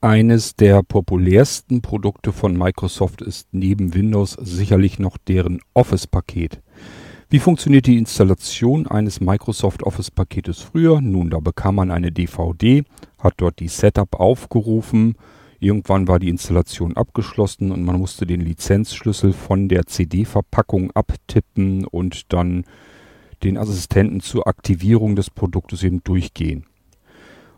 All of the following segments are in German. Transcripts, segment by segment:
Eines der populärsten Produkte von Microsoft ist neben Windows sicherlich noch deren Office-Paket. Wie funktioniert die Installation eines Microsoft Office-Paketes früher? Nun, da bekam man eine DVD, hat dort die Setup aufgerufen, irgendwann war die Installation abgeschlossen und man musste den Lizenzschlüssel von der CD-Verpackung abtippen und dann den Assistenten zur Aktivierung des Produktes eben durchgehen.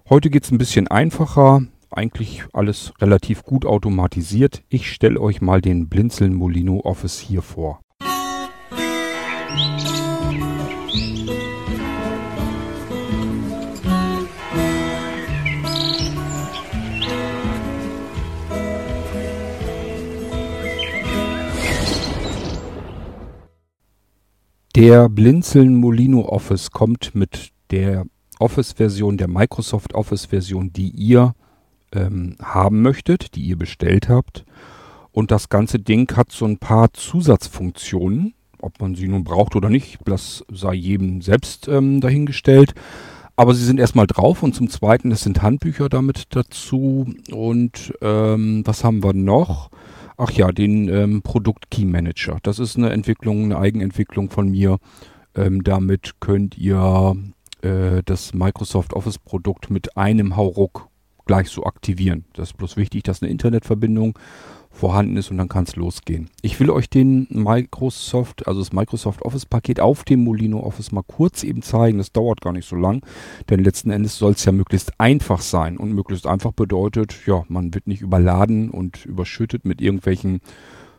Heute geht es ein bisschen einfacher eigentlich alles relativ gut automatisiert. Ich stelle euch mal den Blinzeln Molino Office hier vor. Der Blinzeln Molino Office kommt mit der Office-Version, der Microsoft Office-Version, die ihr ähm, haben möchtet, die ihr bestellt habt. Und das ganze Ding hat so ein paar Zusatzfunktionen. Ob man sie nun braucht oder nicht, das sei jedem selbst ähm, dahingestellt. Aber sie sind erstmal drauf und zum Zweiten, es sind Handbücher damit dazu. Und ähm, was haben wir noch? Ach ja, den ähm, Produkt Key Manager. Das ist eine Entwicklung, eine Eigenentwicklung von mir. Ähm, damit könnt ihr äh, das Microsoft Office Produkt mit einem Hauruck gleich so aktivieren. Das ist bloß wichtig, dass eine Internetverbindung vorhanden ist und dann kann es losgehen. Ich will euch den Microsoft, also das Microsoft Office Paket auf dem Molino Office mal kurz eben zeigen. Das dauert gar nicht so lang, denn letzten Endes soll es ja möglichst einfach sein und möglichst einfach bedeutet, ja, man wird nicht überladen und überschüttet mit irgendwelchen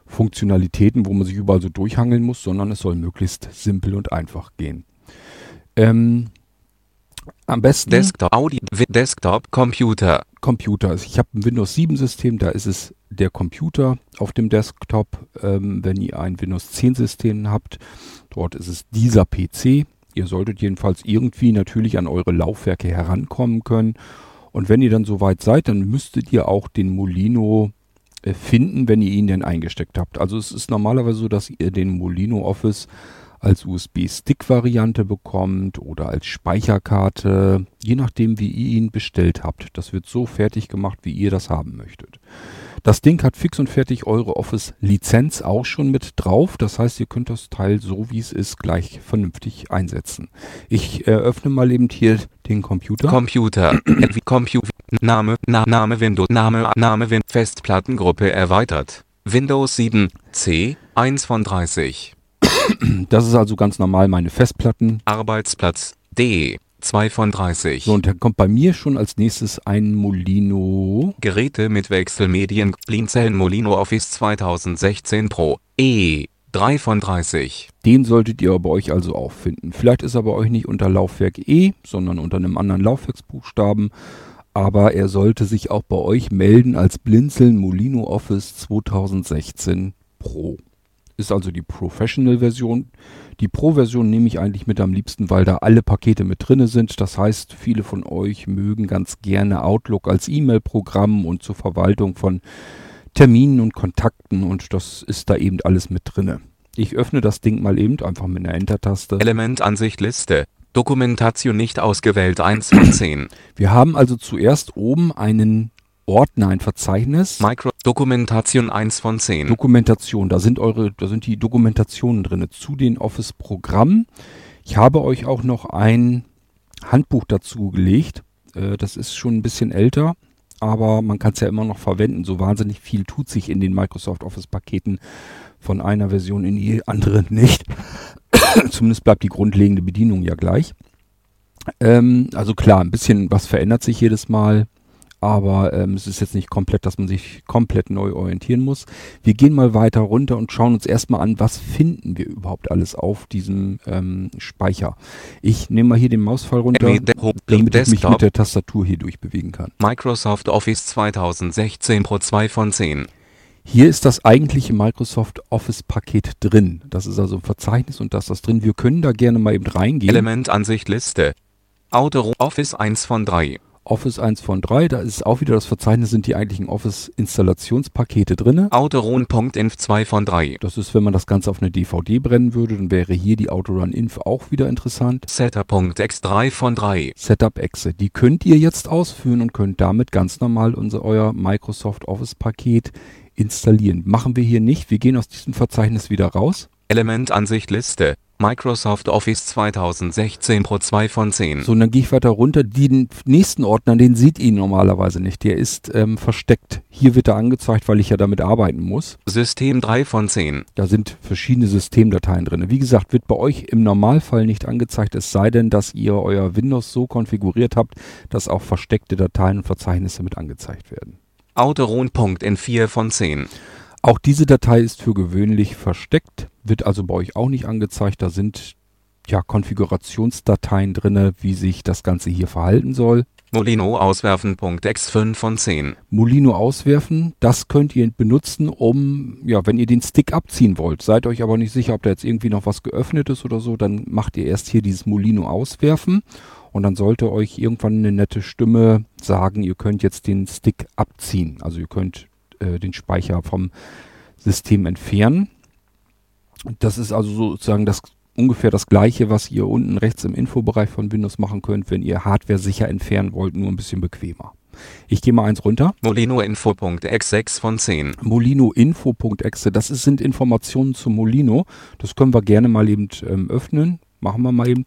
Funktionalitäten, wo man sich überall so durchhangeln muss, sondern es soll möglichst simpel und einfach gehen. Ähm, am besten Desktop, Audi, Desktop, Computer. Computer. Ich habe ein Windows 7 System, da ist es der Computer auf dem Desktop. Ähm, wenn ihr ein Windows 10 System habt, dort ist es dieser PC. Ihr solltet jedenfalls irgendwie natürlich an eure Laufwerke herankommen können. Und wenn ihr dann soweit seid, dann müsstet ihr auch den Molino äh, finden, wenn ihr ihn denn eingesteckt habt. Also es ist normalerweise so, dass ihr den Molino Office als USB-Stick-Variante bekommt oder als Speicherkarte, je nachdem, wie ihr ihn bestellt habt. Das wird so fertig gemacht, wie ihr das haben möchtet. Das Ding hat fix und fertig eure Office-Lizenz auch schon mit drauf. Das heißt, ihr könnt das Teil so wie es ist gleich vernünftig einsetzen. Ich eröffne mal eben hier den Computer. Computer. Computer. Name, Na Name Windows, Name, Name Win Festplattengruppe erweitert. Windows 7, C, 1 von 30. Das ist also ganz normal meine Festplatten. Arbeitsplatz D 2 von 30. So, und dann kommt bei mir schon als nächstes ein Molino. Geräte mit Wechselmedien Blinzeln Molino Office 2016 Pro E 3 von 30. Den solltet ihr bei euch also auch finden. Vielleicht ist er bei euch nicht unter Laufwerk E, sondern unter einem anderen Laufwerksbuchstaben. Aber er sollte sich auch bei euch melden als Blinzeln Molino Office 2016 Pro ist also die Professional-Version. Die Pro-Version nehme ich eigentlich mit am liebsten, weil da alle Pakete mit drinne sind. Das heißt, viele von euch mögen ganz gerne Outlook als E-Mail-Programm und zur Verwaltung von Terminen und Kontakten und das ist da eben alles mit drinne. Ich öffne das Ding mal eben einfach mit einer Enter-Taste. Elementansicht Liste. Dokumentation nicht ausgewählt 1 von 10. Wir haben also zuerst oben einen Ordner, ein Verzeichnis. Micro Dokumentation 1 von 10. Dokumentation, da sind eure, da sind die Dokumentationen drin zu den Office-Programmen. Ich habe euch auch noch ein Handbuch dazu gelegt. Äh, das ist schon ein bisschen älter, aber man kann es ja immer noch verwenden. So wahnsinnig viel tut sich in den Microsoft Office-Paketen von einer Version in die andere nicht. Zumindest bleibt die grundlegende Bedienung ja gleich. Ähm, also klar, ein bisschen was verändert sich jedes Mal aber ähm, es ist jetzt nicht komplett, dass man sich komplett neu orientieren muss. Wir gehen mal weiter runter und schauen uns erstmal an, was finden wir überhaupt alles auf diesem ähm, Speicher. Ich nehme mal hier den Mausfall runter, damit ich mich mit der Tastatur hier durchbewegen kann. Microsoft Office 2016 Pro 2 von 10. Hier ist das eigentliche Microsoft Office Paket drin. Das ist also ein Verzeichnis und das ist das drin. Wir können da gerne mal eben reingehen. Elementansicht Liste. Auto Office 1 von 3. Office 1 von 3, da ist auch wieder das Verzeichnis, sind die eigentlichen Office-Installationspakete drinne. Autoron.inf 2 von 3. Das ist, wenn man das Ganze auf eine DVD brennen würde, dann wäre hier die Autorun-Inf auch wieder interessant. Setup.x 3 von 3. Setup-Exe, die könnt ihr jetzt ausführen und könnt damit ganz normal unser, euer Microsoft Office-Paket installieren. Machen wir hier nicht, wir gehen aus diesem Verzeichnis wieder raus. Elementansicht Liste. Microsoft Office 2016 Pro 2 von 10. So, und dann gehe ich weiter runter. Den nächsten Ordner, den sieht ihr normalerweise nicht. Der ist ähm, versteckt. Hier wird er angezeigt, weil ich ja damit arbeiten muss. System 3 von 10. Da sind verschiedene Systemdateien drin. Wie gesagt, wird bei euch im Normalfall nicht angezeigt, es sei denn, dass ihr euer Windows so konfiguriert habt, dass auch versteckte Dateien und Verzeichnisse mit angezeigt werden. Autoron.in 4 von 10. Auch diese Datei ist für gewöhnlich versteckt, wird also bei euch auch nicht angezeigt. Da sind ja Konfigurationsdateien drinne, wie sich das Ganze hier verhalten soll. Molino auswerfen.x 5 von 10. Molino auswerfen, das könnt ihr benutzen, um, ja, wenn ihr den Stick abziehen wollt, seid euch aber nicht sicher, ob da jetzt irgendwie noch was geöffnet ist oder so, dann macht ihr erst hier dieses Molino auswerfen und dann sollte euch irgendwann eine nette Stimme sagen, ihr könnt jetzt den Stick abziehen. Also ihr könnt äh, den Speicher vom System entfernen. Das ist also sozusagen das ungefähr das gleiche, was ihr unten rechts im Infobereich von Windows machen könnt, wenn ihr Hardware sicher entfernen wollt, nur ein bisschen bequemer. Ich gehe mal eins runter. Molino-Info.exe 6 von 10. Molino-Info.exe, das ist, sind Informationen zu Molino. Das können wir gerne mal eben ähm, öffnen. Machen wir mal eben.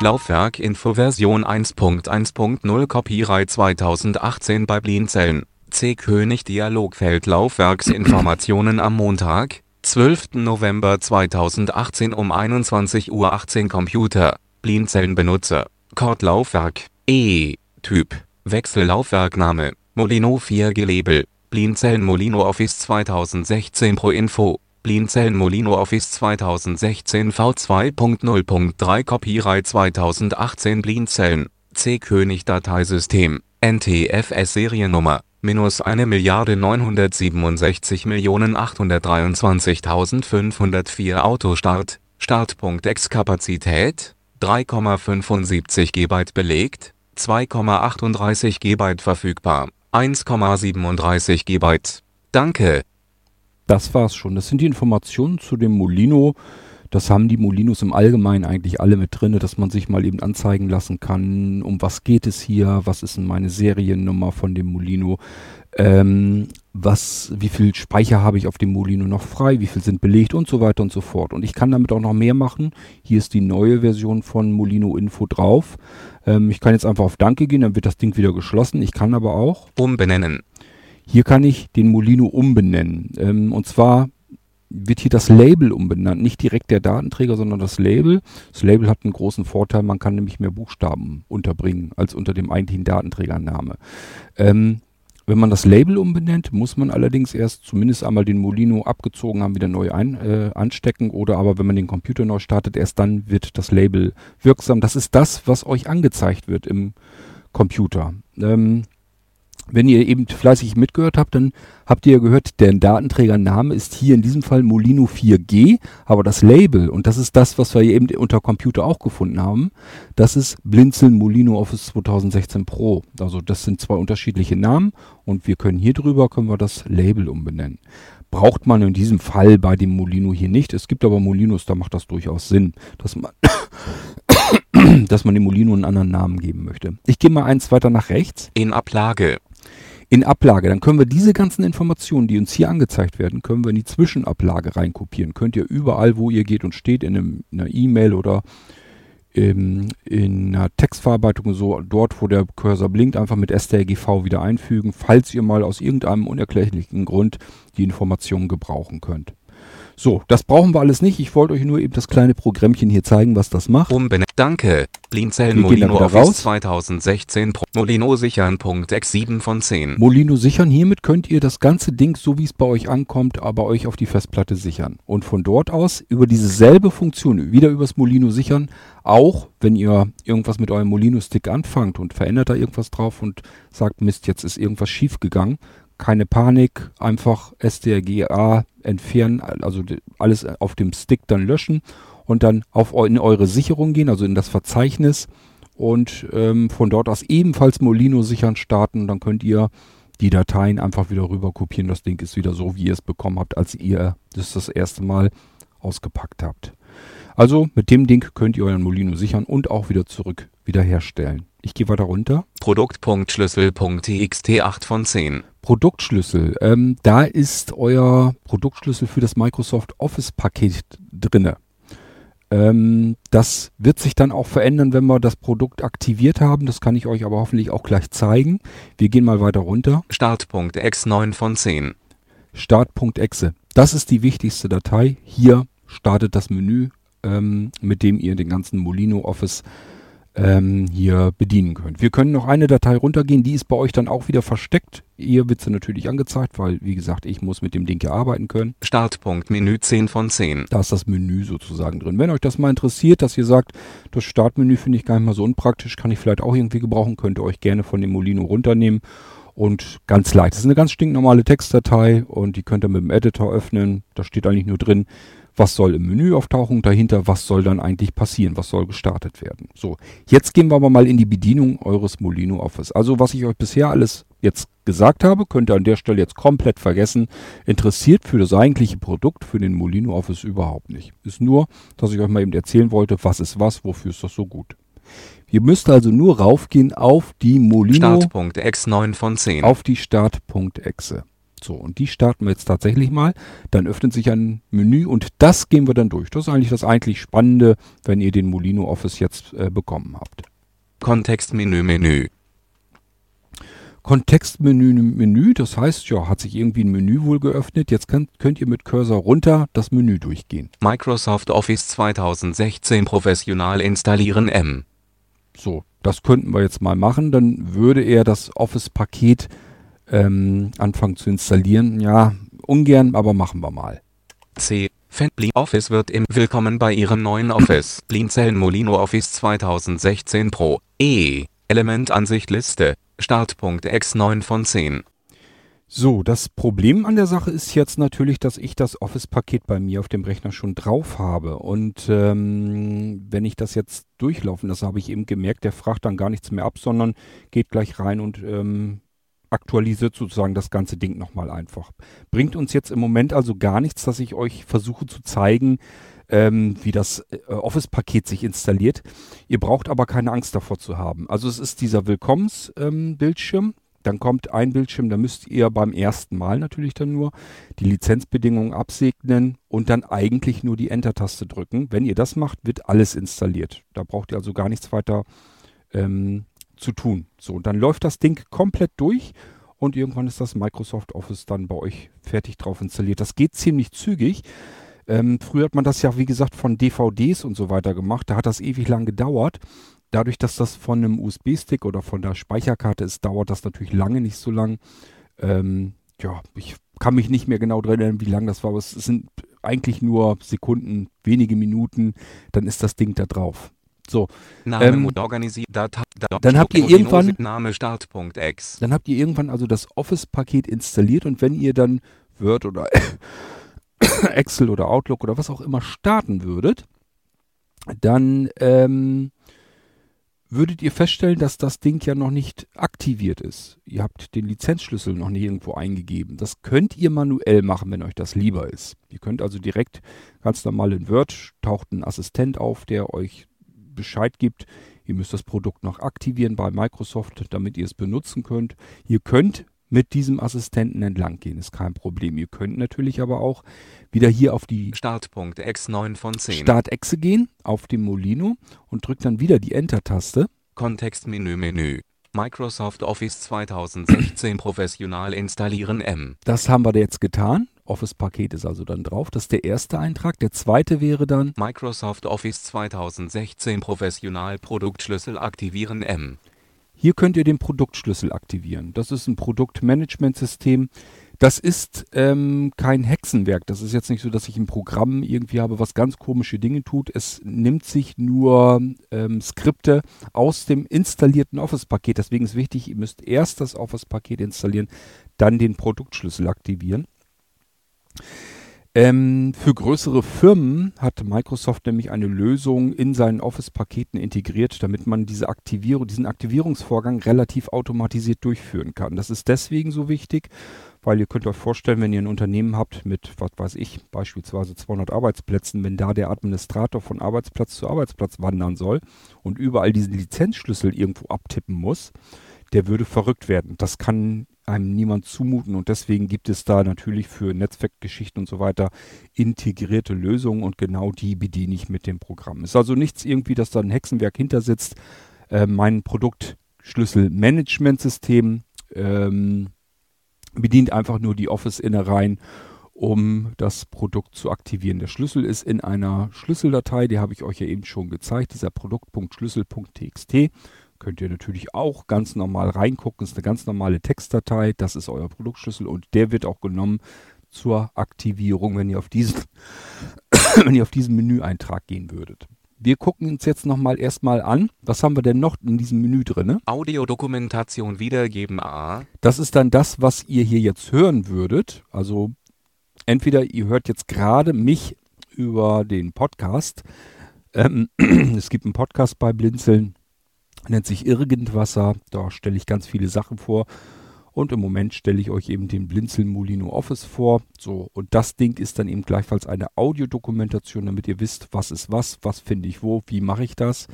Laufwerk Info Version 1.1.0 Copyright 2018 bei Blinzeln. C. König Dialogfeld Laufwerksinformationen am Montag, 12. November 2018 um 21.18 Uhr Computer, Blinzellenbenutzer, Cord-Laufwerk, E. Typ, Wechsellaufwerkname, Molino 4G Label, Blinzellen Molino Office 2016 Pro Info, Blinzellen Molino Office 2016 V2.0.3 Copyright 2018 Blinzellen, C. König Dateisystem, NTFS Seriennummer minus eine Milliarde 967 Millionen 823.504 Autostart, Startpunkt X-Kapazität, 3,75 GB belegt, 2,38 GB verfügbar, 1,37 GB. Danke. Das war's schon. Das sind die Informationen zu dem Molino das haben die Molinos im Allgemeinen eigentlich alle mit drinne, dass man sich mal eben anzeigen lassen kann, um was geht es hier, was ist denn meine Seriennummer von dem Molino, ähm, was, wie viel Speicher habe ich auf dem Molino noch frei, wie viel sind belegt und so weiter und so fort. Und ich kann damit auch noch mehr machen. Hier ist die neue Version von Molino Info drauf. Ähm, ich kann jetzt einfach auf Danke gehen, dann wird das Ding wieder geschlossen. Ich kann aber auch umbenennen. Hier kann ich den Molino umbenennen. Ähm, und zwar wird hier das Label umbenannt. Nicht direkt der Datenträger, sondern das Label. Das Label hat einen großen Vorteil, man kann nämlich mehr Buchstaben unterbringen als unter dem eigentlichen Datenträgername. Ähm, wenn man das Label umbenennt, muss man allerdings erst zumindest einmal den Molino abgezogen haben, wieder neu ein, äh, anstecken oder aber wenn man den Computer neu startet, erst dann wird das Label wirksam. Das ist das, was euch angezeigt wird im Computer. Ähm, wenn ihr eben fleißig mitgehört habt, dann habt ihr gehört, der Datenträgername ist hier in diesem Fall Molino 4G, aber das Label, und das ist das, was wir eben unter Computer auch gefunden haben, das ist Blinzeln Molino Office 2016 Pro. Also das sind zwei unterschiedliche Namen und wir können hier drüber, können wir das Label umbenennen. Braucht man in diesem Fall bei dem Molino hier nicht. Es gibt aber Molinos, da macht das durchaus Sinn, dass man, dass man dem Molino einen anderen Namen geben möchte. Ich gehe mal eins weiter nach rechts. In Ablage in Ablage. Dann können wir diese ganzen Informationen, die uns hier angezeigt werden, können wir in die Zwischenablage reinkopieren. Könnt ihr überall, wo ihr geht und steht, in, einem, in einer E-Mail oder im, in einer Textverarbeitung so, dort, wo der Cursor blinkt, einfach mit strgv wieder einfügen, falls ihr mal aus irgendeinem unerklärlichen Grund die Informationen gebrauchen könnt. So, das brauchen wir alles nicht. Ich wollte euch nur eben das kleine Programmchen hier zeigen, was das macht. Umbenennen. Danke. Blinzeln Molino Office raus. 2016 Pro Molino sichern. X 7 von 10. Molino sichern. Hiermit könnt ihr das ganze Ding, so wie es bei euch ankommt, aber euch auf die Festplatte sichern. Und von dort aus über dieselbe Funktion, wieder übers Molino sichern, auch wenn ihr irgendwas mit eurem Molino-Stick anfangt und verändert da irgendwas drauf und sagt, Mist, jetzt ist irgendwas schief gegangen, keine Panik, einfach strga entfernen, also alles auf dem Stick dann löschen und dann auf in eure Sicherung gehen, also in das Verzeichnis und ähm, von dort aus ebenfalls Molino sichern starten. Dann könnt ihr die Dateien einfach wieder rüber kopieren. Das Ding ist wieder so, wie ihr es bekommen habt, als ihr das das erste Mal ausgepackt habt. Also mit dem Ding könnt ihr euren Molino sichern und auch wieder zurück wiederherstellen. Ich gehe weiter runter. Produkt.schlüssel.txt 8 von 10. Produktschlüssel. Ähm, da ist euer Produktschlüssel für das Microsoft Office Paket drinne. Ähm, das wird sich dann auch verändern, wenn wir das Produkt aktiviert haben. Das kann ich euch aber hoffentlich auch gleich zeigen. Wir gehen mal weiter runter. Start.exe 9 von 10. Start.exe. Das ist die wichtigste Datei. Hier startet das Menü, ähm, mit dem ihr den ganzen Molino Office ähm, hier bedienen könnt. Wir können noch eine Datei runtergehen, die ist bei euch dann auch wieder versteckt. Ihr wird sie natürlich angezeigt, weil, wie gesagt, ich muss mit dem Ding hier arbeiten können. Startpunkt Menü 10 von 10. Da ist das Menü sozusagen drin. Wenn euch das mal interessiert, dass ihr sagt, das Startmenü finde ich gar nicht mal so unpraktisch, kann ich vielleicht auch irgendwie gebrauchen, könnt ihr euch gerne von dem Molino runternehmen und ganz leicht. Das ist eine ganz stinknormale Textdatei und die könnt ihr mit dem Editor öffnen. Da steht eigentlich nur drin, was soll im Menü auftauchen, dahinter, was soll dann eigentlich passieren, was soll gestartet werden. So, jetzt gehen wir aber mal in die Bedienung eures Molino Office. Also was ich euch bisher alles jetzt gesagt habe, könnt ihr an der Stelle jetzt komplett vergessen. Interessiert für das eigentliche Produkt, für den Molino Office überhaupt nicht. Ist nur, dass ich euch mal eben erzählen wollte, was ist was, wofür ist das so gut. Ihr müsst also nur raufgehen auf die Molino. Start.exe 9 von 10. Auf die Start.exe. So, und die starten wir jetzt tatsächlich mal. Dann öffnet sich ein Menü und das gehen wir dann durch. Das ist eigentlich das eigentlich Spannende, wenn ihr den Molino Office jetzt äh, bekommen habt. Kontextmenü Menü. Kontextmenü Menü, das heißt, ja, hat sich irgendwie ein Menü wohl geöffnet. Jetzt könnt, könnt ihr mit Cursor runter das Menü durchgehen. Microsoft Office 2016 professional installieren M. So, das könnten wir jetzt mal machen. Dann würde er das Office-Paket ähm, anfangen zu installieren. Ja, ungern, aber machen wir mal. C. Fendly Office wird im Willkommen bei Ihrem neuen Office. Blinzeln Molino Office 2016 Pro. E. Elementansicht Liste. Startpunkt X 9 von 10. So, das Problem an der Sache ist jetzt natürlich, dass ich das Office-Paket bei mir auf dem Rechner schon drauf habe. Und ähm, wenn ich das jetzt durchlaufen lasse, habe ich eben gemerkt, der fragt dann gar nichts mehr ab, sondern geht gleich rein und ähm, aktualisiert sozusagen das ganze Ding nochmal einfach. Bringt uns jetzt im Moment also gar nichts, dass ich euch versuche zu zeigen, ähm, wie das äh, Office-Paket sich installiert. Ihr braucht aber keine Angst davor zu haben. Also es ist dieser Willkommensbildschirm. Ähm, dann kommt ein Bildschirm, da müsst ihr beim ersten Mal natürlich dann nur die Lizenzbedingungen absegnen und dann eigentlich nur die Enter-Taste drücken. Wenn ihr das macht, wird alles installiert. Da braucht ihr also gar nichts weiter ähm, zu tun. So, und dann läuft das Ding komplett durch und irgendwann ist das Microsoft Office dann bei euch fertig drauf installiert. Das geht ziemlich zügig. Ähm, früher hat man das ja, wie gesagt, von DVDs und so weiter gemacht. Da hat das ewig lang gedauert. Dadurch, dass das von einem USB-Stick oder von der Speicherkarte ist, dauert das natürlich lange nicht so lang. Ähm, ja, ich kann mich nicht mehr genau dran erinnern, wie lang das war, aber es sind eigentlich nur Sekunden, wenige Minuten, dann ist das Ding da drauf. So. Name ähm, organisiert Data, Data, dann habt ihr irgendwann Name Start.exe. Dann habt ihr irgendwann also das Office-Paket installiert und wenn ihr dann Word oder Excel oder Outlook oder was auch immer starten würdet, dann ähm, würdet ihr feststellen, dass das Ding ja noch nicht aktiviert ist. Ihr habt den Lizenzschlüssel noch nicht irgendwo eingegeben. Das könnt ihr manuell machen, wenn euch das lieber ist. Ihr könnt also direkt ganz normal in Word taucht ein Assistent auf, der euch Bescheid gibt. Ihr müsst das Produkt noch aktivieren bei Microsoft, damit ihr es benutzen könnt. Ihr könnt mit diesem Assistenten entlang gehen, ist kein Problem. Ihr könnt natürlich aber auch wieder hier auf die Startpunkt X9 von 10. Startexe gehen, auf dem Molino und drückt dann wieder die Enter-Taste. Kontextmenü Menü. Microsoft Office 2016 professional installieren M. Das haben wir jetzt getan. Office-Paket ist also dann drauf. Das ist der erste Eintrag. Der zweite wäre dann Microsoft Office 2016 Professional Produktschlüssel aktivieren M. Hier könnt ihr den Produktschlüssel aktivieren. Das ist ein Produktmanagementsystem. Das ist ähm, kein Hexenwerk. Das ist jetzt nicht so, dass ich ein Programm irgendwie habe, was ganz komische Dinge tut. Es nimmt sich nur ähm, Skripte aus dem installierten Office-Paket. Deswegen ist wichtig, ihr müsst erst das Office-Paket installieren, dann den Produktschlüssel aktivieren. Ähm, für größere Firmen hat Microsoft nämlich eine Lösung in seinen Office-Paketen integriert, damit man diese Aktivierung, diesen Aktivierungsvorgang relativ automatisiert durchführen kann. Das ist deswegen so wichtig, weil ihr könnt euch vorstellen, wenn ihr ein Unternehmen habt mit, was weiß ich, beispielsweise 200 Arbeitsplätzen, wenn da der Administrator von Arbeitsplatz zu Arbeitsplatz wandern soll und überall diesen Lizenzschlüssel irgendwo abtippen muss, der würde verrückt werden. Das kann einem niemand zumuten und deswegen gibt es da natürlich für Netzwerkgeschichten und so weiter integrierte Lösungen und genau die bediene ich mit dem Programm. Ist also nichts irgendwie, dass da ein Hexenwerk hinter sitzt. Äh, mein Produktschlüsselmanagementsystem ähm, bedient einfach nur die Office-Innereien, um das Produkt zu aktivieren. Der Schlüssel ist in einer Schlüsseldatei, die habe ich euch ja eben schon gezeigt, dieser Produkt.schlüssel.txt könnt ihr natürlich auch ganz normal reingucken. Das ist eine ganz normale Textdatei. Das ist euer Produktschlüssel und der wird auch genommen zur Aktivierung, wenn ihr auf diesen, wenn ihr auf diesen Menüeintrag gehen würdet. Wir gucken uns jetzt nochmal erstmal an. Was haben wir denn noch in diesem Menü drin? Audiodokumentation wiedergeben A. Das ist dann das, was ihr hier jetzt hören würdet. Also entweder ihr hört jetzt gerade mich über den Podcast. Ähm, es gibt einen Podcast bei Blinzeln nennt sich Irgendwasser. Da stelle ich ganz viele Sachen vor. Und im Moment stelle ich euch eben den Blinzeln Molino Office vor. So, und das Ding ist dann eben gleichfalls eine Audiodokumentation, damit ihr wisst, was ist was, was finde ich wo, wie mache ich das.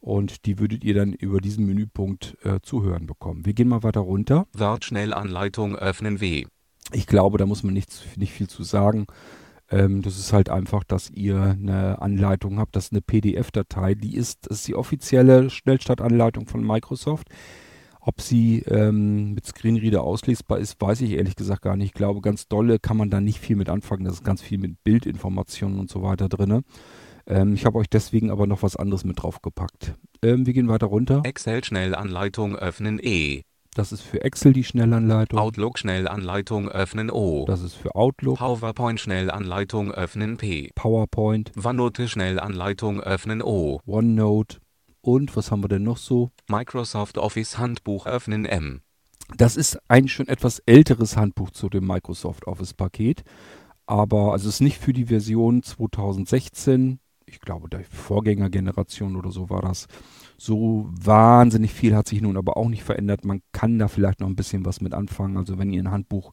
Und die würdet ihr dann über diesen Menüpunkt äh, zu hören bekommen. Wir gehen mal weiter runter. Word-Schnellanleitung öffnen W. Ich glaube, da muss man nicht, nicht viel zu sagen. Ähm, das ist halt einfach, dass ihr eine Anleitung habt, das ist eine PDF-Datei, die ist, ist die offizielle Schnellstartanleitung von Microsoft. Ob sie ähm, mit Screenreader auslesbar ist, weiß ich ehrlich gesagt gar nicht. Ich glaube, ganz dolle kann man da nicht viel mit anfangen. Das ist ganz viel mit Bildinformationen und so weiter drin. Ähm, ich habe euch deswegen aber noch was anderes mit draufgepackt. Ähm, wir gehen weiter runter. Excel-Schnellanleitung öffnen E. Das ist für Excel die Schnellanleitung. Outlook Schnellanleitung öffnen O. Das ist für Outlook. PowerPoint Schnellanleitung öffnen P. PowerPoint. OneNote Schnellanleitung öffnen O. OneNote. Und was haben wir denn noch so? Microsoft Office Handbuch öffnen M. Das ist ein schon etwas älteres Handbuch zu dem Microsoft Office Paket. Aber also es ist nicht für die Version 2016. Ich glaube, der Vorgängergeneration oder so war das. So wahnsinnig viel hat sich nun aber auch nicht verändert. Man kann da vielleicht noch ein bisschen was mit anfangen. Also wenn ihr ein Handbuch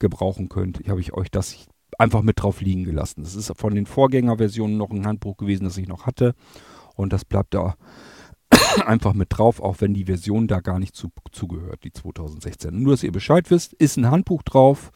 gebrauchen könnt, habe ich euch das einfach mit drauf liegen gelassen. Das ist von den Vorgängerversionen noch ein Handbuch gewesen, das ich noch hatte. Und das bleibt da einfach mit drauf, auch wenn die Version da gar nicht zu, zugehört, die 2016. Nur, dass ihr Bescheid wisst, ist ein Handbuch drauf.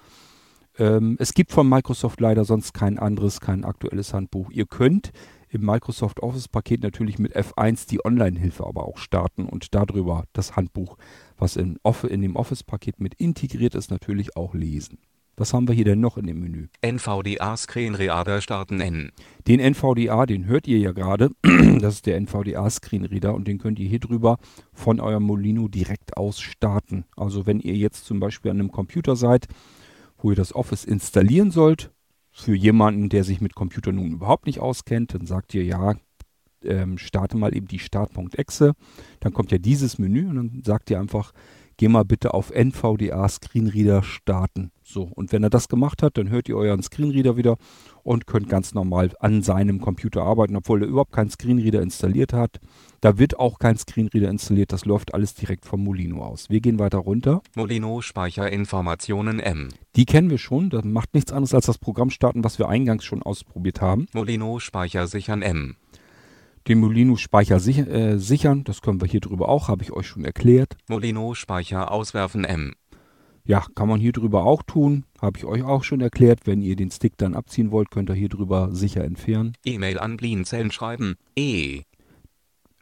Ähm, es gibt von Microsoft leider sonst kein anderes, kein aktuelles Handbuch. Ihr könnt im Microsoft Office-Paket natürlich mit F1 die Online-Hilfe aber auch starten und darüber das Handbuch, was in, in dem Office-Paket mit integriert ist, natürlich auch lesen. Was haben wir hier denn noch in dem Menü? NVDA Screenreader starten N. Den NVDA, den hört ihr ja gerade. Das ist der NVDA Screenreader und den könnt ihr hier drüber von eurem Molino direkt aus starten. Also wenn ihr jetzt zum Beispiel an einem Computer seid, wo ihr das Office installieren sollt, für jemanden, der sich mit Computern nun überhaupt nicht auskennt, dann sagt ihr, ja, ähm, starte mal eben die Start.exe. Dann kommt ja dieses Menü und dann sagt ihr einfach, geh mal bitte auf NVDA Screenreader starten. So, und wenn er das gemacht hat, dann hört ihr euren Screenreader wieder und könnt ganz normal an seinem Computer arbeiten, obwohl er überhaupt keinen Screenreader installiert hat. Da wird auch kein Screenreader installiert, das läuft alles direkt vom Molino aus. Wir gehen weiter runter. Molino Speicherinformationen M. Die kennen wir schon, das macht nichts anderes als das Programm starten, was wir eingangs schon ausprobiert haben. Molino Speicher sichern M den Molino-Speicher sich, äh, sichern. Das können wir hier drüber auch, habe ich euch schon erklärt. Molino-Speicher auswerfen M. Ja, kann man hier drüber auch tun. Habe ich euch auch schon erklärt. Wenn ihr den Stick dann abziehen wollt, könnt ihr hier drüber sicher entfernen. E-Mail an Blinzeln schreiben. E.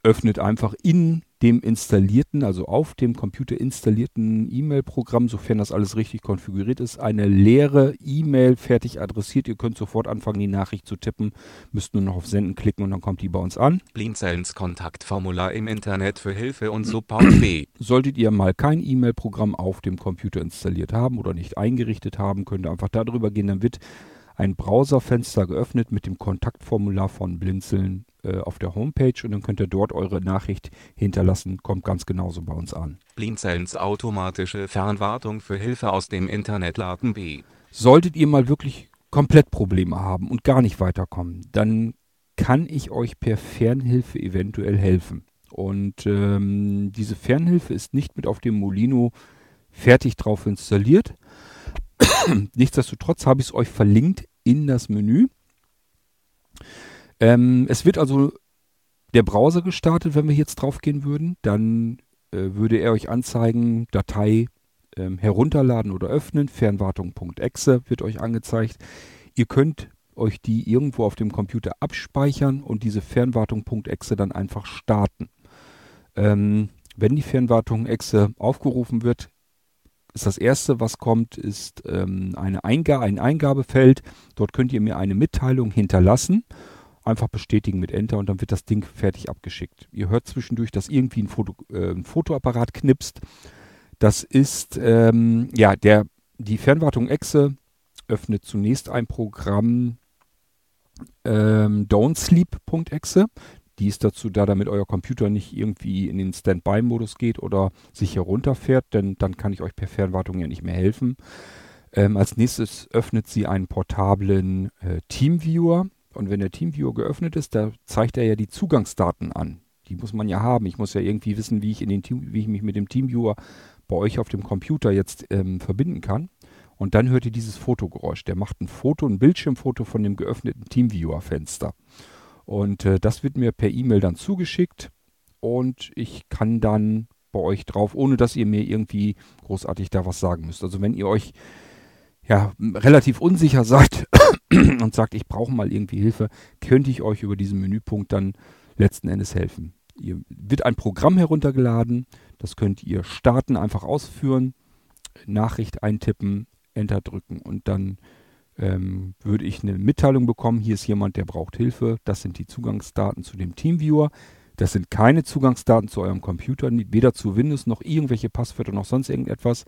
Öffnet einfach in dem installierten, also auf dem Computer installierten E-Mail-Programm, sofern das alles richtig konfiguriert ist, eine leere E-Mail fertig adressiert. Ihr könnt sofort anfangen, die Nachricht zu tippen, müsst nur noch auf Senden klicken und dann kommt die bei uns an. Blinzelns Kontaktformular im Internet für Hilfe und Support B. Solltet ihr mal kein E-Mail-Programm auf dem Computer installiert haben oder nicht eingerichtet haben, könnt ihr einfach darüber gehen, dann wird ein Browserfenster geöffnet mit dem Kontaktformular von Blinzeln äh, auf der Homepage und dann könnt ihr dort eure Nachricht hinterlassen. Kommt ganz genauso bei uns an. Blinzelns automatische Fernwartung für Hilfe aus dem Internet laden B. Solltet ihr mal wirklich komplett Probleme haben und gar nicht weiterkommen, dann kann ich euch per Fernhilfe eventuell helfen. Und ähm, diese Fernhilfe ist nicht mit auf dem Molino fertig drauf installiert. Nichtsdestotrotz habe ich es euch verlinkt in das Menü. Ähm, es wird also der Browser gestartet, wenn wir jetzt drauf gehen würden. Dann äh, würde er euch anzeigen, Datei ähm, herunterladen oder öffnen. Fernwartung.exe wird euch angezeigt. Ihr könnt euch die irgendwo auf dem Computer abspeichern und diese Fernwartung.exe dann einfach starten. Ähm, wenn die Fernwartung.exe aufgerufen wird, ist das erste, was kommt, ist ähm, eine Einga ein Eingabefeld. Dort könnt ihr mir eine Mitteilung hinterlassen. Einfach bestätigen mit Enter und dann wird das Ding fertig abgeschickt. Ihr hört zwischendurch, dass irgendwie ein, Foto, äh, ein Fotoapparat knipst. Das ist ähm, ja der die Fernwartung Exe öffnet zunächst ein Programm ähm, don'tsleep.exe. Die ist dazu da, damit euer Computer nicht irgendwie in den Standby-Modus geht oder sich herunterfährt, denn dann kann ich euch per Fernwartung ja nicht mehr helfen. Ähm, als nächstes öffnet sie einen portablen äh, Teamviewer. Und wenn der Teamviewer geöffnet ist, da zeigt er ja die Zugangsdaten an. Die muss man ja haben. Ich muss ja irgendwie wissen, wie ich, in den Team, wie ich mich mit dem Teamviewer bei euch auf dem Computer jetzt ähm, verbinden kann. Und dann hört ihr dieses Fotogeräusch. Der macht ein Foto, ein Bildschirmfoto von dem geöffneten Teamviewer-Fenster. Und äh, das wird mir per E-Mail dann zugeschickt und ich kann dann bei euch drauf, ohne dass ihr mir irgendwie großartig da was sagen müsst. Also wenn ihr euch ja relativ unsicher seid und sagt, ich brauche mal irgendwie Hilfe, könnte ich euch über diesen Menüpunkt dann letzten Endes helfen. Ihr wird ein Programm heruntergeladen, das könnt ihr starten, einfach ausführen, Nachricht eintippen, Enter drücken und dann ähm, würde ich eine Mitteilung bekommen, hier ist jemand, der braucht Hilfe. Das sind die Zugangsdaten zu dem Teamviewer. Das sind keine Zugangsdaten zu eurem Computer, weder zu Windows noch irgendwelche Passwörter noch sonst irgendetwas,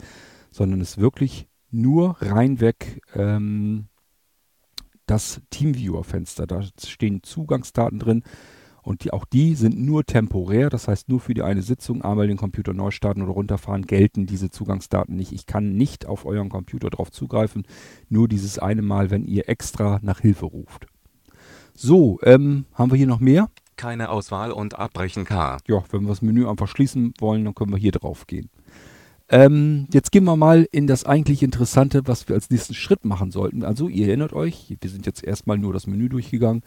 sondern es ist wirklich nur reinweg ähm, das Teamviewer-Fenster. Da stehen Zugangsdaten drin. Und die, auch die sind nur temporär, das heißt nur für die eine Sitzung einmal den Computer neu starten oder runterfahren, gelten diese Zugangsdaten nicht. Ich kann nicht auf euren Computer drauf zugreifen, nur dieses eine Mal, wenn ihr extra nach Hilfe ruft. So, ähm, haben wir hier noch mehr? Keine Auswahl und abbrechen K. Ja, wenn wir das Menü einfach schließen wollen, dann können wir hier drauf gehen. Ähm, jetzt gehen wir mal in das eigentlich Interessante, was wir als nächsten Schritt machen sollten. Also ihr erinnert euch, wir sind jetzt erstmal nur das Menü durchgegangen.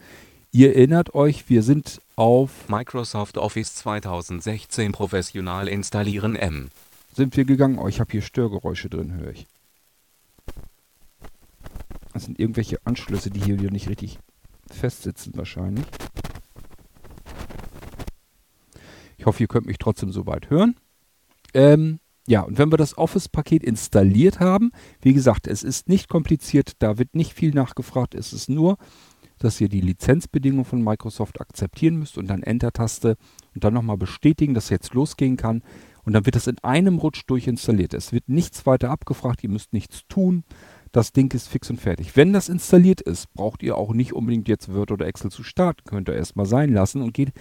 Ihr erinnert euch, wir sind auf Microsoft Office 2016 professional installieren M. Sind wir gegangen? Oh, ich habe hier Störgeräusche drin, höre ich. Das sind irgendwelche Anschlüsse, die hier wieder nicht richtig festsitzen wahrscheinlich. Ich hoffe, ihr könnt mich trotzdem soweit hören. Ähm, ja, und wenn wir das Office-Paket installiert haben, wie gesagt, es ist nicht kompliziert, da wird nicht viel nachgefragt, es ist nur dass ihr die Lizenzbedingungen von Microsoft akzeptieren müsst und dann Enter-Taste und dann nochmal bestätigen, dass jetzt losgehen kann. Und dann wird das in einem Rutsch durchinstalliert. Es wird nichts weiter abgefragt, ihr müsst nichts tun. Das Ding ist fix und fertig. Wenn das installiert ist, braucht ihr auch nicht unbedingt jetzt Word oder Excel zu starten. Könnt ihr erstmal sein lassen und geht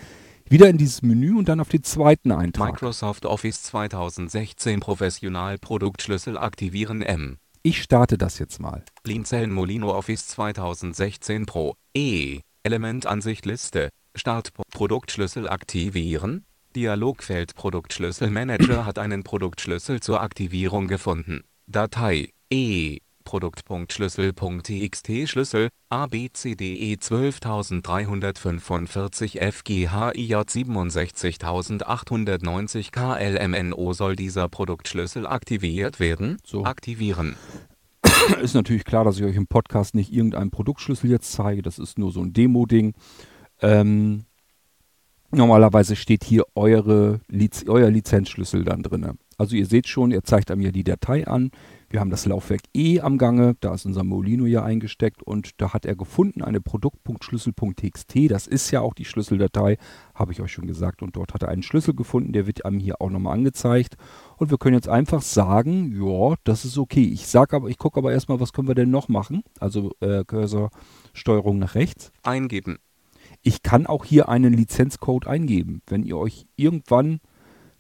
wieder in dieses Menü und dann auf den zweiten Eintrag. Microsoft Office 2016 Professional Produktschlüssel aktivieren M. Ich starte das jetzt mal. Blinzeln Molino Office 2016 Pro. E. Elementansicht Liste. Start Produktschlüssel aktivieren. Dialogfeld Produktschlüssel Manager hat einen Produktschlüssel zur Aktivierung gefunden. Datei E. Produkt.schlüssel.txt Schlüssel ABCDE 12345 FGHIJ 67890 KLMNO soll dieser Produktschlüssel aktiviert werden? So. Aktivieren. Ist natürlich klar, dass ich euch im Podcast nicht irgendeinen Produktschlüssel jetzt zeige. Das ist nur so ein Demo-Ding. Ähm, normalerweise steht hier eure euer Lizenzschlüssel dann drin. Also ihr seht schon, er zeigt ja die Datei an. Wir haben das Laufwerk E am Gange, da ist unser Molino ja eingesteckt und da hat er gefunden eine Produkt.schlüssel.txt. Das ist ja auch die Schlüsseldatei, habe ich euch schon gesagt. Und dort hat er einen Schlüssel gefunden, der wird einem hier auch nochmal angezeigt. Und wir können jetzt einfach sagen, ja, das ist okay. Ich sage aber, ich gucke aber erstmal, was können wir denn noch machen? Also äh, Cursor Steuerung nach rechts. Eingeben. Ich kann auch hier einen Lizenzcode eingeben. Wenn ihr euch irgendwann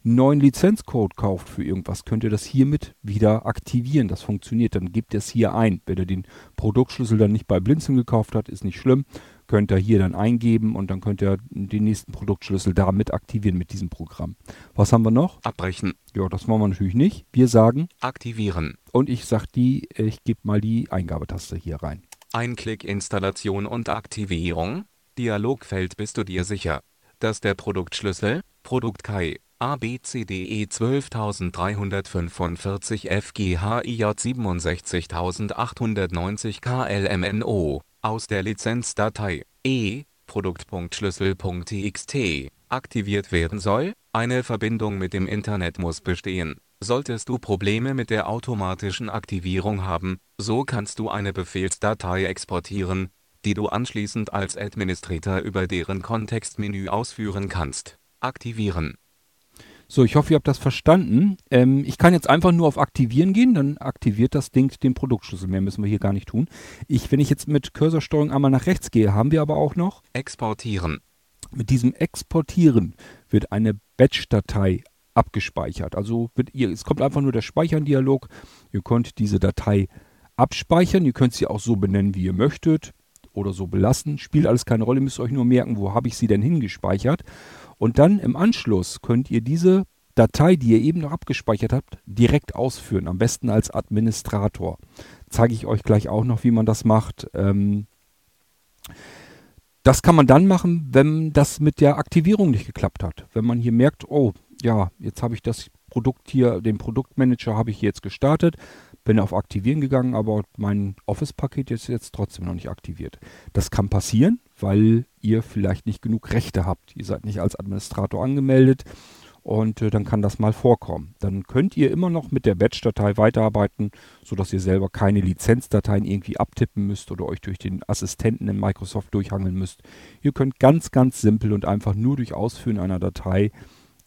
neuen Lizenzcode kauft für irgendwas, könnt ihr das hiermit wieder aktivieren. Das funktioniert. Dann gebt ihr es hier ein. Wenn ihr den Produktschlüssel dann nicht bei Blinzeln gekauft habt, ist nicht schlimm. Könnt ihr hier dann eingeben und dann könnt ihr den nächsten Produktschlüssel damit aktivieren mit diesem Programm. Was haben wir noch? Abbrechen. Ja, das wollen wir natürlich nicht. Wir sagen Aktivieren. und ich sag die, ich gebe mal die Eingabetaste hier rein. Einklick Installation und Aktivierung. Dialogfeld Bist du dir sicher, dass der Produktschlüssel, Produkt KI, ABCDE 12345 FGHIJ 67890 KLMNO aus der Lizenzdatei E Produkt.schlüssel.txt aktiviert werden soll? Eine Verbindung mit dem Internet muss bestehen. Solltest du Probleme mit der automatischen Aktivierung haben, so kannst du eine Befehlsdatei exportieren, die du anschließend als Administrator über deren Kontextmenü ausführen kannst. Aktivieren. So, ich hoffe, ihr habt das verstanden. Ähm, ich kann jetzt einfach nur auf Aktivieren gehen, dann aktiviert das Ding den Produktschlüssel. Mehr müssen wir hier gar nicht tun. Ich, wenn ich jetzt mit Cursorsteuerung einmal nach rechts gehe, haben wir aber auch noch, Exportieren. mit diesem Exportieren wird eine Batch-Datei abgespeichert. Also wird ihr, es kommt einfach nur der Speichern-Dialog. Ihr könnt diese Datei abspeichern. Ihr könnt sie auch so benennen, wie ihr möchtet oder so belassen. Spielt alles keine Rolle, müsst euch nur merken, wo habe ich sie denn hingespeichert. Und dann im Anschluss könnt ihr diese Datei, die ihr eben noch abgespeichert habt, direkt ausführen. Am besten als Administrator. Zeige ich euch gleich auch noch, wie man das macht. Ähm, das kann man dann machen, wenn das mit der Aktivierung nicht geklappt hat. Wenn man hier merkt, oh, ja, jetzt habe ich das Produkt hier, den Produktmanager habe ich jetzt gestartet, bin auf Aktivieren gegangen, aber mein Office-Paket ist jetzt trotzdem noch nicht aktiviert. Das kann passieren, weil ihr vielleicht nicht genug Rechte habt. Ihr seid nicht als Administrator angemeldet und äh, dann kann das mal vorkommen. Dann könnt ihr immer noch mit der Batch-Datei weiterarbeiten, sodass ihr selber keine Lizenzdateien irgendwie abtippen müsst oder euch durch den Assistenten in Microsoft durchhangeln müsst. Ihr könnt ganz, ganz simpel und einfach nur durch Ausführen einer Datei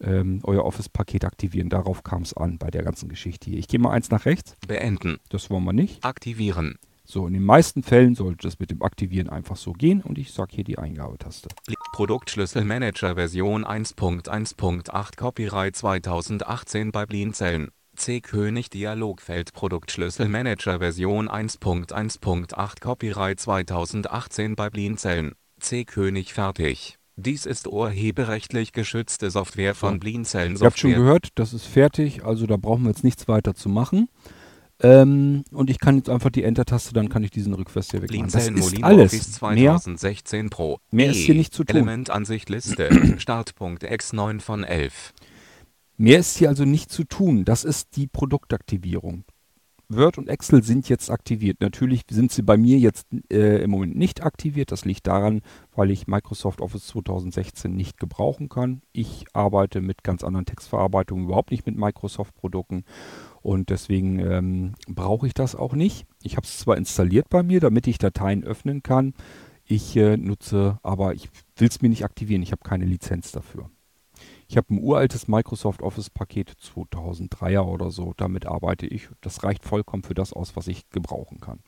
ähm, euer Office-Paket aktivieren. Darauf kam es an bei der ganzen Geschichte hier. Ich gehe mal eins nach rechts. Beenden. Das wollen wir nicht. Aktivieren. So, in den meisten Fällen sollte das mit dem Aktivieren einfach so gehen und ich sage hier die Eingabetaste. Produktschlüsselmanager Version 1.1.8 Copyright 2018 bei Blinzeln. C. König Dialogfeld Produktschlüsselmanager Version 1.1.8 Copyright 2018 bei Blinzeln. C. König fertig. Dies ist urheberrechtlich geschützte Software von. Blinzeln Ihr habt schon gehört, das ist fertig, also da brauchen wir jetzt nichts weiter zu machen. Ähm, und ich kann jetzt einfach die Enter-Taste, dann kann ich diesen Rückwärts hier wegmachen. Das ist alles. Office Mehr, 2016 Pro. mehr ist hier nicht zu tun. Elementansicht Liste. Startpunkt X9 von 11. mehr ist hier also nicht zu tun. Das ist die Produktaktivierung. Word und Excel sind jetzt aktiviert. Natürlich sind sie bei mir jetzt äh, im Moment nicht aktiviert. Das liegt daran, weil ich Microsoft Office 2016 nicht gebrauchen kann. Ich arbeite mit ganz anderen Textverarbeitungen, überhaupt nicht mit Microsoft-Produkten. Und deswegen ähm, brauche ich das auch nicht. Ich habe es zwar installiert bei mir, damit ich Dateien öffnen kann. Ich äh, nutze, aber ich will es mir nicht aktivieren. Ich habe keine Lizenz dafür. Ich habe ein uraltes Microsoft Office Paket 2003er oder so. Damit arbeite ich. Das reicht vollkommen für das aus, was ich gebrauchen kann.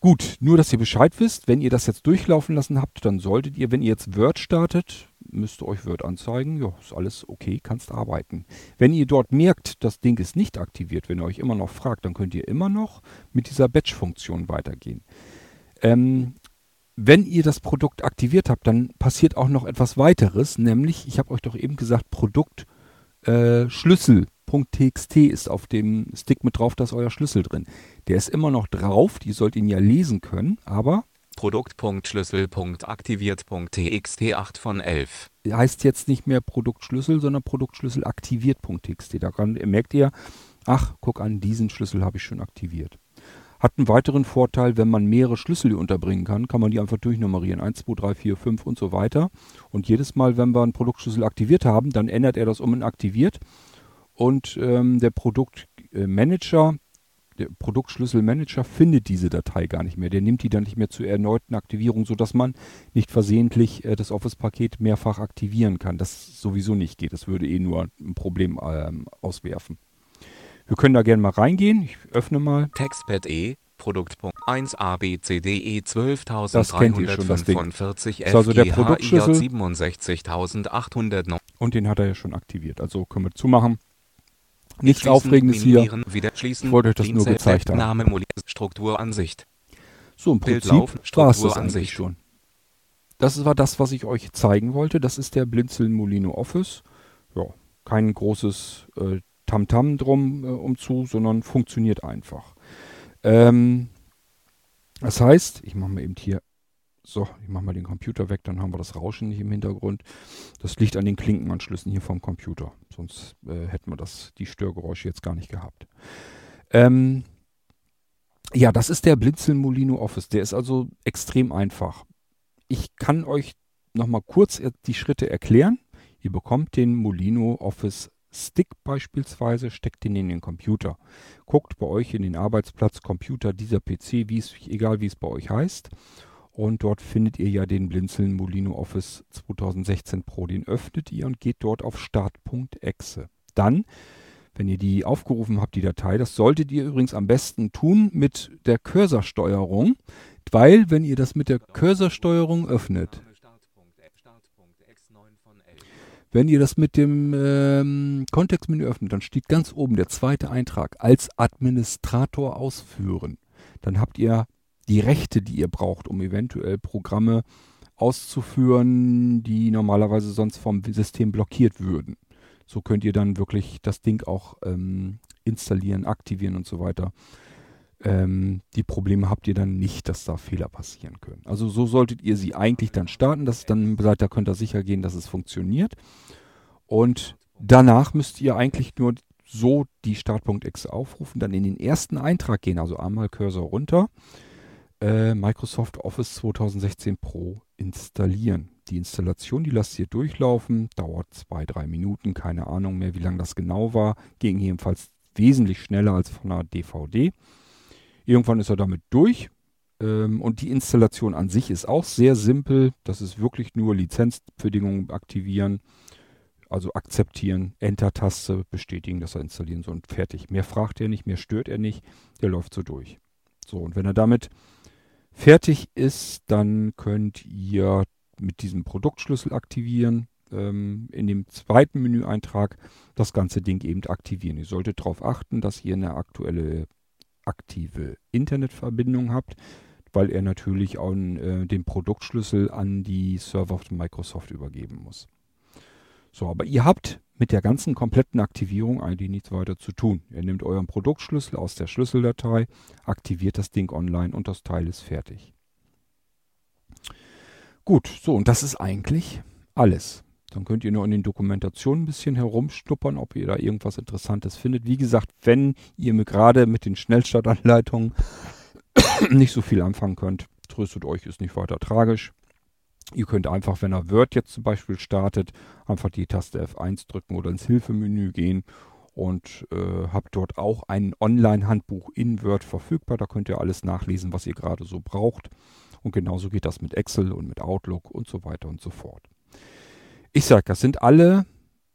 Gut, nur dass ihr Bescheid wisst, wenn ihr das jetzt durchlaufen lassen habt, dann solltet ihr, wenn ihr jetzt Word startet, müsst ihr euch Word anzeigen. Ja, ist alles okay, kannst arbeiten. Wenn ihr dort merkt, das Ding ist nicht aktiviert, wenn ihr euch immer noch fragt, dann könnt ihr immer noch mit dieser Batch-Funktion weitergehen. Ähm, wenn ihr das Produkt aktiviert habt, dann passiert auch noch etwas weiteres, nämlich, ich habe euch doch eben gesagt, Produkt äh, Schlüssel.txt ist auf dem Stick mit drauf, da ist euer Schlüssel drin. Der ist immer noch drauf, die sollt ihn ja lesen können, aber Produkt.schlüssel.aktiviert.txt 8 von 11. heißt jetzt nicht mehr Produktschlüssel, sondern Produktschlüssel aktiviert.txt. Daran merkt ihr, ach, guck an, diesen Schlüssel habe ich schon aktiviert. Hat einen weiteren Vorteil, wenn man mehrere Schlüssel unterbringen kann, kann man die einfach durchnummerieren. 1, 2, 3, 4, 5 und so weiter. Und jedes Mal, wenn wir einen Produktschlüssel aktiviert haben, dann ändert er das um in aktiviert. Und ähm, der Produktmanager, der Produktschlüsselmanager findet diese Datei gar nicht mehr. Der nimmt die dann nicht mehr zur erneuten Aktivierung, sodass man nicht versehentlich äh, das Office-Paket mehrfach aktivieren kann. Das sowieso nicht geht. Das würde eh nur ein Problem ähm, auswerfen. Wir können da gerne mal reingehen. Ich öffne mal. Textpad E. Produkt.1 ABCDE Das kennt ihr schon, das Ding. 12345 Ist also der Produktschlüssel. 67809. Und den hat er ja schon aktiviert. Also können wir zumachen. Nichts Aufregendes hier. Ich wollte euch das nur gezeigt haben. Name Strukturansicht. So, im Prinzip war es das eigentlich schon. Das war das, was ich euch zeigen wollte. Das ist der Blinzeln Molino Office. Ja, kein großes äh, Tamtam drum äh, umzu, sondern funktioniert einfach. Ähm, das heißt, ich mache mal eben hier, so, ich mache mal den Computer weg, dann haben wir das Rauschen nicht im Hintergrund. Das liegt an den Klinkenanschlüssen hier vom Computer. Sonst äh, hätten wir das, die Störgeräusche jetzt gar nicht gehabt. Ähm, ja, das ist der Blinzeln Molino Office. Der ist also extrem einfach. Ich kann euch nochmal kurz die Schritte erklären. Ihr bekommt den Molino Office Stick beispielsweise, steckt den in den Computer. Guckt bei euch in den Arbeitsplatz Computer dieser PC, wie es, egal wie es bei euch heißt. Und dort findet ihr ja den Blinzeln Molino Office 2016 Pro. Den öffnet ihr und geht dort auf Start.exe. Dann, wenn ihr die aufgerufen habt, die Datei, das solltet ihr übrigens am besten tun mit der Cursorsteuerung, weil wenn ihr das mit der Cursorsteuerung öffnet, wenn ihr das mit dem ähm, Kontextmenü öffnet, dann steht ganz oben der zweite Eintrag als Administrator ausführen. Dann habt ihr die Rechte, die ihr braucht, um eventuell Programme auszuführen, die normalerweise sonst vom System blockiert würden. So könnt ihr dann wirklich das Ding auch ähm, installieren, aktivieren und so weiter. Ähm, die Probleme habt ihr dann nicht, dass da Fehler passieren können. Also so solltet ihr sie eigentlich dann starten, dass dann seid, da könnt ihr sicher gehen, dass es funktioniert. Und danach müsst ihr eigentlich nur so die Start.exe aufrufen, dann in den ersten Eintrag gehen, also einmal Cursor runter, äh, Microsoft Office 2016 Pro installieren. Die Installation, die lasst ihr durchlaufen, dauert zwei, drei Minuten, keine Ahnung mehr, wie lange das genau war, ging jedenfalls wesentlich schneller als von einer DVD. Irgendwann ist er damit durch. Ähm, und die Installation an sich ist auch sehr simpel. Das ist wirklich nur Lizenzbedingungen aktivieren, also akzeptieren, Enter-Taste, bestätigen, dass er installieren soll und fertig. Mehr fragt er nicht, mehr stört er nicht. Der läuft so durch. So, und wenn er damit fertig ist, dann könnt ihr mit diesem Produktschlüssel aktivieren. Ähm, in dem zweiten Menüeintrag das ganze Ding eben aktivieren. Ihr solltet darauf achten, dass ihr eine aktuelle aktive Internetverbindung habt, weil er natürlich auch äh, den Produktschlüssel an die Server von Microsoft übergeben muss. So, aber ihr habt mit der ganzen kompletten Aktivierung eigentlich nichts weiter zu tun. Ihr nehmt euren Produktschlüssel aus der Schlüsseldatei, aktiviert das Ding online und das Teil ist fertig. Gut, so und das ist eigentlich alles. Dann könnt ihr nur in den Dokumentationen ein bisschen herumschnuppern, ob ihr da irgendwas Interessantes findet. Wie gesagt, wenn ihr mir gerade mit den Schnellstartanleitungen nicht so viel anfangen könnt, tröstet euch, ist nicht weiter tragisch. Ihr könnt einfach, wenn ihr Word jetzt zum Beispiel startet, einfach die Taste F1 drücken oder ins Hilfemenü gehen und äh, habt dort auch ein Online-Handbuch in Word verfügbar. Da könnt ihr alles nachlesen, was ihr gerade so braucht. Und genauso geht das mit Excel und mit Outlook und so weiter und so fort. Ich sage, das sind alle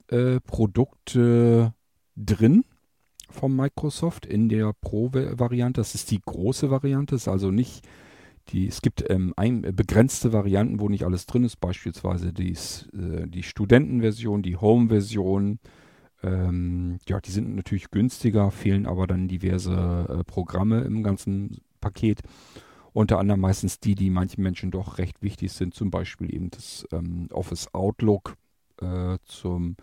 äh, Produkte drin von Microsoft in der Pro-Variante. Das ist die große Variante, ist also nicht die, es gibt ähm, ein, äh, begrenzte Varianten, wo nicht alles drin ist, beispielsweise dies, äh, die Studentenversion, die Home-Version. Ähm, ja, die sind natürlich günstiger, fehlen aber dann diverse äh, Programme im ganzen Paket. Unter anderem meistens die, die manchen Menschen doch recht wichtig sind, zum Beispiel eben das ähm, Office Outlook äh, zum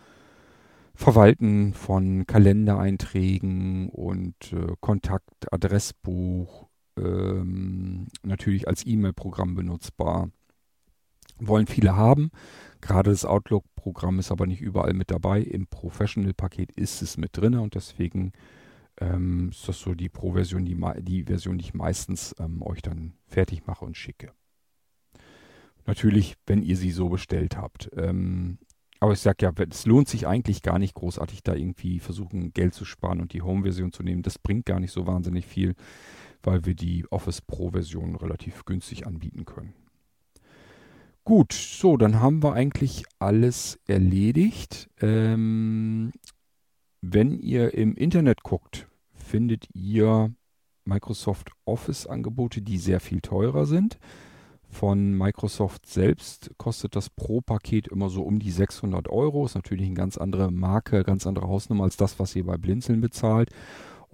Verwalten von Kalendereinträgen und äh, Kontakt, ähm, natürlich als E-Mail-Programm benutzbar. Wollen viele haben. Gerade das Outlook-Programm ist aber nicht überall mit dabei. Im Professional-Paket ist es mit drin und deswegen ähm, ist das so die Pro-Version, die, die, Version, die ich meistens ähm, euch dann fertig mache und schicke. Natürlich, wenn ihr sie so bestellt habt. Ähm, aber ich sage ja, es lohnt sich eigentlich gar nicht großartig, da irgendwie versuchen, Geld zu sparen und die Home-Version zu nehmen. Das bringt gar nicht so wahnsinnig viel, weil wir die Office Pro-Version relativ günstig anbieten können. Gut, so, dann haben wir eigentlich alles erledigt. Ähm, wenn ihr im Internet guckt, findet ihr Microsoft Office-Angebote, die sehr viel teurer sind. Von Microsoft selbst kostet das Pro-Paket immer so um die 600 Euro. Ist natürlich eine ganz andere Marke, ganz andere Hausnummer als das, was ihr bei Blinzeln bezahlt.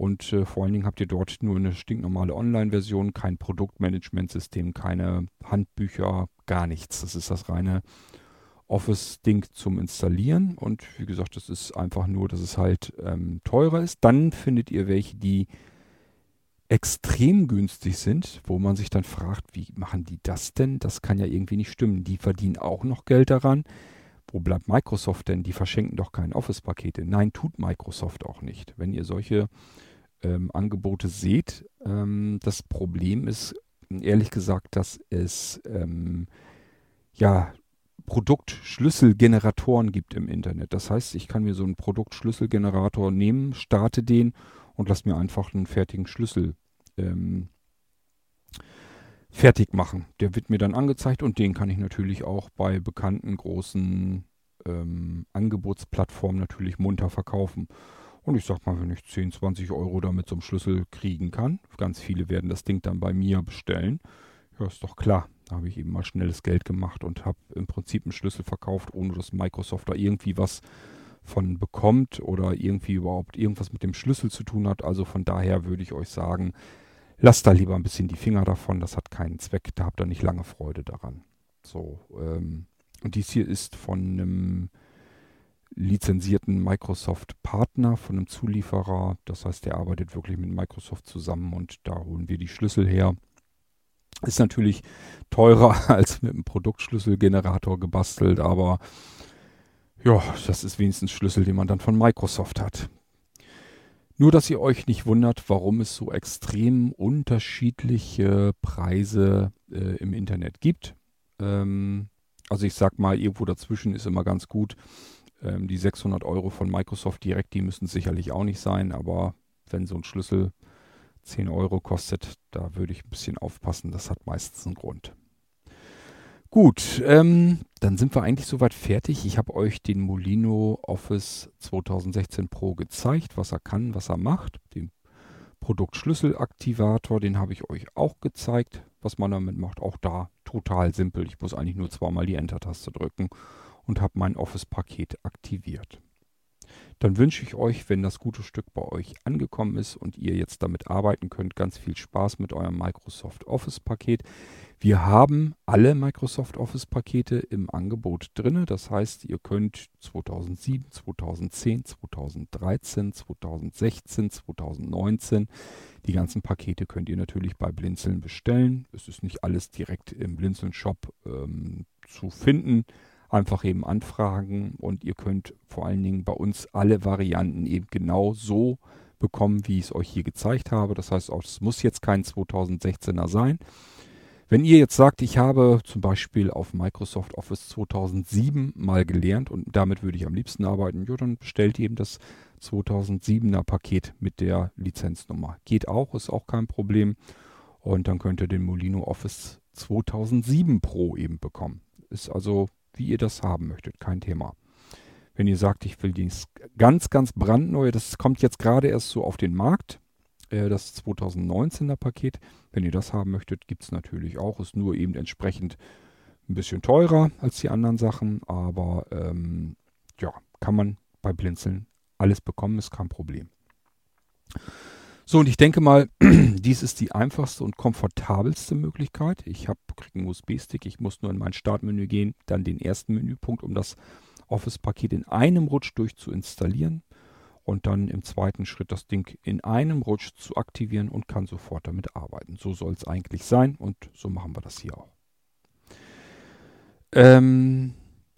Und äh, vor allen Dingen habt ihr dort nur eine stinknormale Online-Version, kein Produktmanagementsystem, keine Handbücher, gar nichts. Das ist das reine Office-Ding zum Installieren. Und wie gesagt, das ist einfach nur, dass es halt ähm, teurer ist. Dann findet ihr welche, die extrem günstig sind, wo man sich dann fragt, wie machen die das denn? Das kann ja irgendwie nicht stimmen. Die verdienen auch noch Geld daran. Wo bleibt Microsoft denn? Die verschenken doch keine Office-Pakete. Nein, tut Microsoft auch nicht. Wenn ihr solche ähm, Angebote seht, ähm, das Problem ist ehrlich gesagt, dass es ähm, ja Produktschlüsselgeneratoren gibt im Internet. Das heißt, ich kann mir so einen Produktschlüsselgenerator nehmen, starte den und lasse mir einfach einen fertigen Schlüssel ähm, fertig machen. Der wird mir dann angezeigt und den kann ich natürlich auch bei bekannten großen ähm, Angebotsplattformen natürlich munter verkaufen. Und ich sag mal, wenn ich 10, 20 Euro damit zum Schlüssel kriegen kann, ganz viele werden das Ding dann bei mir bestellen. Ja, ist doch klar. Da habe ich eben mal schnelles Geld gemacht und habe im Prinzip einen Schlüssel verkauft, ohne dass Microsoft da irgendwie was von bekommt oder irgendwie überhaupt irgendwas mit dem Schlüssel zu tun hat. Also von daher würde ich euch sagen, lasst da lieber ein bisschen die Finger davon, das hat keinen Zweck, da habt ihr nicht lange Freude daran. So, ähm, und dies hier ist von einem lizenzierten Microsoft-Partner, von einem Zulieferer. Das heißt, der arbeitet wirklich mit Microsoft zusammen und da holen wir die Schlüssel her. Ist natürlich teurer als mit einem Produktschlüsselgenerator gebastelt, aber ja, das ist wenigstens Schlüssel, den man dann von Microsoft hat. Nur, dass ihr euch nicht wundert, warum es so extrem unterschiedliche Preise äh, im Internet gibt. Ähm, also ich sag mal, irgendwo dazwischen ist immer ganz gut. Ähm, die 600 Euro von Microsoft direkt, die müssen sicherlich auch nicht sein, aber wenn so ein Schlüssel 10 Euro kostet, da würde ich ein bisschen aufpassen. Das hat meistens einen Grund. Gut, ähm, dann sind wir eigentlich soweit fertig. Ich habe euch den Molino Office 2016 Pro gezeigt, was er kann, was er macht. Den Produktschlüsselaktivator, den habe ich euch auch gezeigt, was man damit macht. Auch da total simpel. Ich muss eigentlich nur zweimal die Enter-Taste drücken und habe mein Office-Paket aktiviert dann wünsche ich euch, wenn das gute Stück bei euch angekommen ist und ihr jetzt damit arbeiten könnt, ganz viel Spaß mit eurem Microsoft Office Paket. Wir haben alle Microsoft Office Pakete im Angebot drin. Das heißt, ihr könnt 2007, 2010, 2013, 2016, 2019 die ganzen Pakete könnt ihr natürlich bei Blinzeln bestellen. Es ist nicht alles direkt im Blinzeln Shop ähm, zu finden einfach eben anfragen und ihr könnt vor allen Dingen bei uns alle Varianten eben genau so bekommen, wie ich es euch hier gezeigt habe. Das heißt es muss jetzt kein 2016er sein. Wenn ihr jetzt sagt, ich habe zum Beispiel auf Microsoft Office 2007 mal gelernt und damit würde ich am liebsten arbeiten, ja, dann bestellt eben das 2007er Paket mit der Lizenznummer. Geht auch, ist auch kein Problem. Und dann könnt ihr den Molino Office 2007 Pro eben bekommen. Ist also wie ihr das haben möchtet. Kein Thema. Wenn ihr sagt, ich will dies ganz, ganz brandneu, das kommt jetzt gerade erst so auf den Markt, äh, das 2019er Paket. Wenn ihr das haben möchtet, gibt es natürlich auch. Ist nur eben entsprechend ein bisschen teurer als die anderen Sachen, aber ähm, ja, kann man bei Blinzeln alles bekommen, ist kein Problem. So, und ich denke mal, dies ist die einfachste und komfortabelste Möglichkeit. Ich habe einen USB-Stick, ich muss nur in mein Startmenü gehen, dann den ersten Menüpunkt, um das Office-Paket in einem Rutsch durch zu installieren und dann im zweiten Schritt das Ding in einem Rutsch zu aktivieren und kann sofort damit arbeiten. So soll es eigentlich sein und so machen wir das hier auch. Ähm,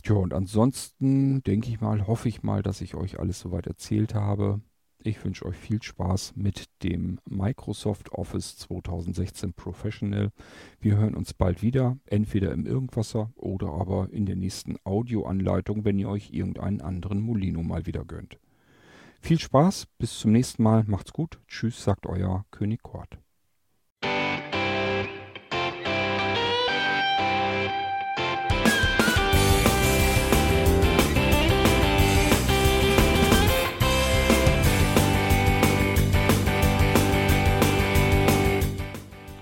ja, und ansonsten denke ich mal, hoffe ich mal, dass ich euch alles soweit erzählt habe. Ich wünsche euch viel Spaß mit dem Microsoft Office 2016 Professional. Wir hören uns bald wieder, entweder im Irgendwasser oder aber in der nächsten Audioanleitung, wenn ihr euch irgendeinen anderen Molino mal wieder gönnt. Viel Spaß, bis zum nächsten Mal, macht's gut, tschüss, sagt euer König Kort.